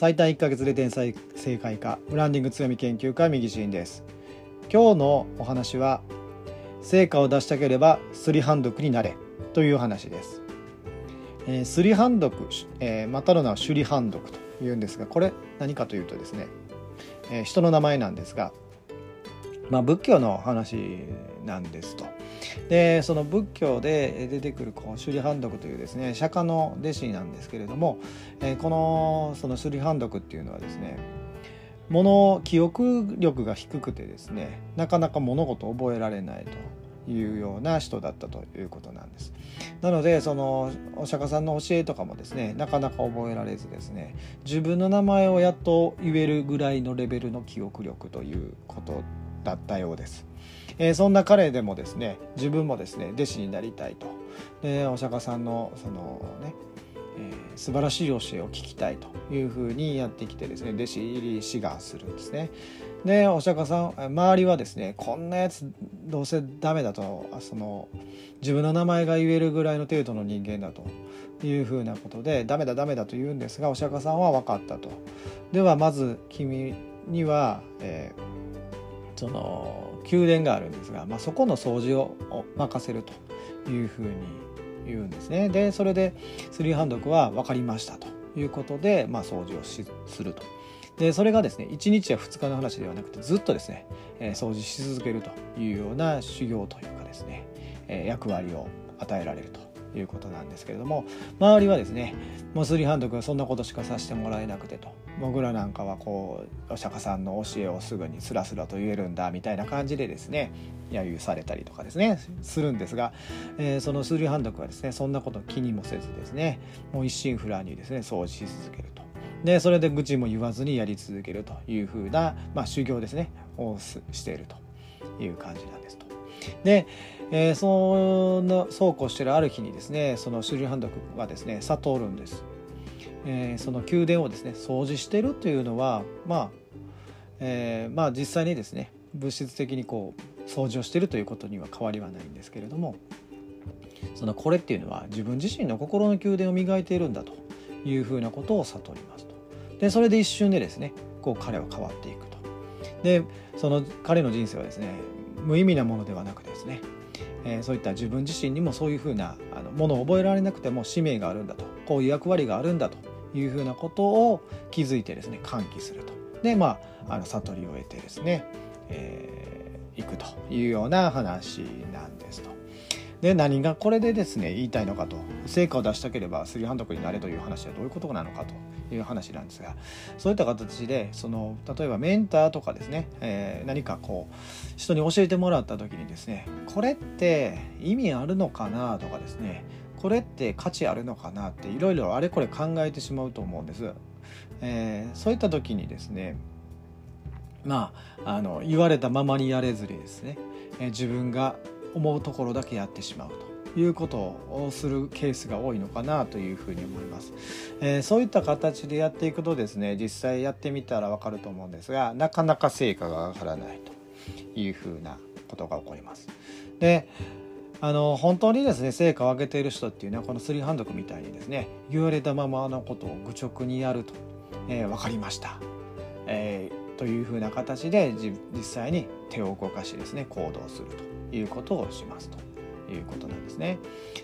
最短1ヶ月で天才正解かブランディング強み研究家右シーンです。今日のお話は成果を出したければすりハンドクになれという話です、えー、すりハンドク、えー、またの名は首里ハンドクというんですがこれ何かというとですね、えー、人の名前なんですがまあ仏教の話なんですと。でその仏教で出てくるこう首里判読というですね釈迦の弟子なんですけれども、えー、このその首里判読っていうのはですね物記憶力が低くてですねなかなか物事を覚えられないというような人だったということなんです。なのでそのお釈迦さんの教えとかもですねなかなか覚えられずですね自分の名前をやっと言えるぐらいのレベルの記憶力ということだったようです。えー、そんな彼でもですね自分もですね弟子になりたいとでお釈迦さんのそのね、えー、素晴らしい教えを聞きたいというふうにやってきてですね弟子入り志願するんですね。でお釈迦さん周りはですねこんなやつどうせダメだとその自分の名前が言えるぐらいの程度の人間だというふうなことでダメだダメだと言うんですがお釈迦さんは分かったと。ではまず君には、えー、その宮殿があるんですが、まあ、そこの掃除を任せるというふうに言うんですね。でそれでスリーハンドクは分かりましたということで、まあ、掃除をしすると。でそれがですね1日や2日の話ではなくてずっとですね、え、掃除し続けるというような修行というかですね、え、役割を与えられるということなんですけれども周りはですねもうスリーハンド君はそんなことしかさせてもらえなくてと僕らなんかはこうお釈迦さんの教えをすぐにスラスラと言えるんだみたいな感じでですね揶揄されたりとかですねするんですが、えー、そのスリーハンド君はですねそんなこと気にもせずですねもう一心不乱にですね掃除し続けると。でそれで愚痴も言わずにやり続けるというふうな、まあ、修行ですねをしているという感じなんですと。でえー、そのそうこうしてるある日にですねその首里判読はですね悟るんです、えー、その宮殿をですね掃除してるというのはまあ、えー、まあ実際にですね物質的にこう掃除をしてるということには変わりはないんですけれどもそのこれっていうのは自分自身の心の宮殿を磨いているんだというふうなことを悟りますと。でそれで一瞬でですねこう彼は変わっていくと。でその彼の人生はですね無意味なものではなくですねえー、そういった自分自身にもそういうふうなあのものを覚えられなくても使命があるんだとこういう役割があるんだというふうなことを気づいてですね喚起するとでまああの悟りを得てですね、えー、いくというような話なんですと。で何がこれでですね言いたいのかと成果を出したければスリーハンドクになれという話はどういうことなのかという話なんですがそういった形でその例えばメンターとかですね、えー、何かこう人に教えてもらった時にですねこれって意味あるのかなとかですねこれって価値あるのかなっていろいろあれこれ考えてしまうと思うんです。えー、そういった時にですねまああの言われたままにやれずにですね、えー、自分が思うところだけやってしまうということをするケースが多いのかなというふに思います、えー、そういった形でやっていくとですね実際やってみたらわかると思うんですがなかなか成果が上がらないというふうなことが起こります。であの本当にですね成果を上げている人っていうのはこのスリーハンドクみたいにですね言われたままのことを愚直にやると、えー、分かりました、えー、というふうな形で実際に手を動かしですね行動するということをしますということなんですね。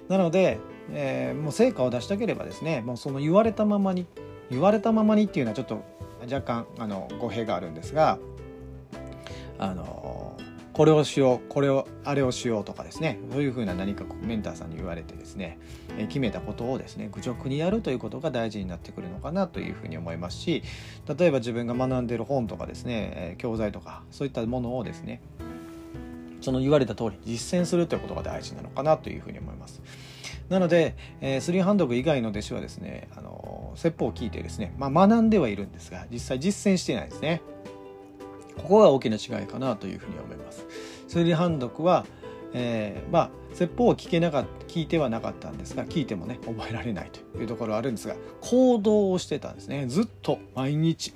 なので、えー、もう成果を出したければですねもうその言われたままに言われたままにっていうのはちょっと若干あの語弊があるんですがあのこれをしようこれをあれをしようとかですねそういうふうな何かメンターさんに言われてですね決めたことをですね愚直にやるということが大事になってくるのかなというふうに思いますし例えば自分が学んでる本とかですね教材とかそういったものをですねその言われた通り実践するということが大事なのかなというふうに思います。なので、えー、スリーハンドグ以外の弟子はですね、あの説法を聞いてですね、まあ、学んではいるんですが実際実践してないですね。ここが大きな違いかなというふうに思います。スリーハンドクは、えー、まあ説法を聞けなか聞いてはなかったんですが聞いてもね覚えられないというところあるんですが行動をしてたんですねずっと毎日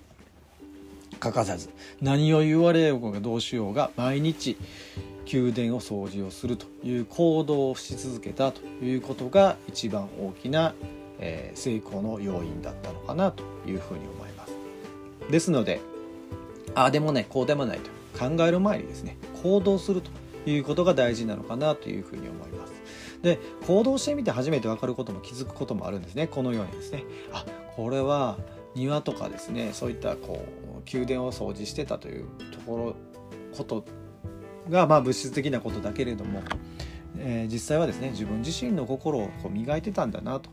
欠かさず何を言われようがどうしようが毎日宮殿を掃除をするという行動をし続けたということが一番大きな、えー、成功の要因だったのかなというふうに思います。ですのでああでもないこうでもないと。考える前にですね行動するということが大事なのかなというふうに思います。で行動してみて初めて分かることも気づくこともあるんですね。このようにですね。あこれは庭とかですねそういったこう宮殿を掃除してたというところことがまあ物質的なことだけれども、えー、実際はですね自分自身の心をこう磨いてたんだなと。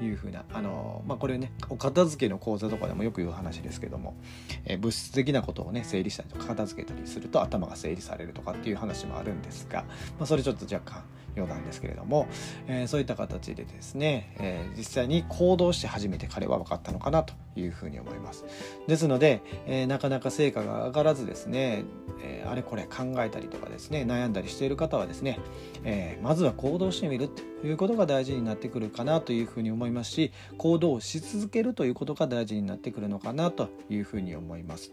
いうふうなあの、まあ、これねお片付けの講座とかでもよく言う話ですけども、えー、物質的なことをね整理したりとか片付けたりすると頭が整理されるとかっていう話もあるんですが、まあ、それちょっと若干余談ですけれども、えー、そういった形でですね、えー、実際に行動して初めて彼は分かったのかなというふうに思いますですので、えー、なかなか成果が上がらずですね、えあれこれ考えたりとかですね悩んだりしている方はですね、えまずは行動してみるということが大事になってくるかなというふうに思いますし行動し続けるということが大事になってくるのかなというふうに思います。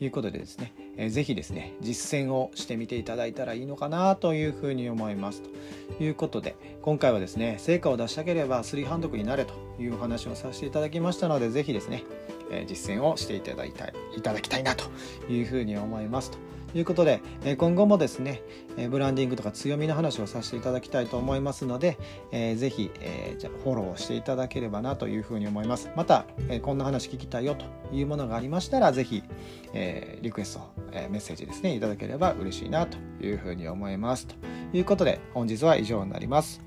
いうことでですね、えー、ぜひですね実践をしてみていただいたらいいのかなというふうに思います。ということで今回はですね成果を出したければスリーハンドクになれというお話をさせていただきましたのでぜひですね、えー、実践をしていただいたいただきたいなというふうに思いますと。いうことで、え今後もですね、えブランディングとか強みの話をさせていただきたいと思いますので、えー、ぜひ、え、じゃフォローしていただければなというふうに思います。また、えこんな話聞きたいよというものがありましたら、ぜひ、えリクエスト、えメッセージですね、いただければ嬉しいなというふうに思います。ということで、本日は以上になります。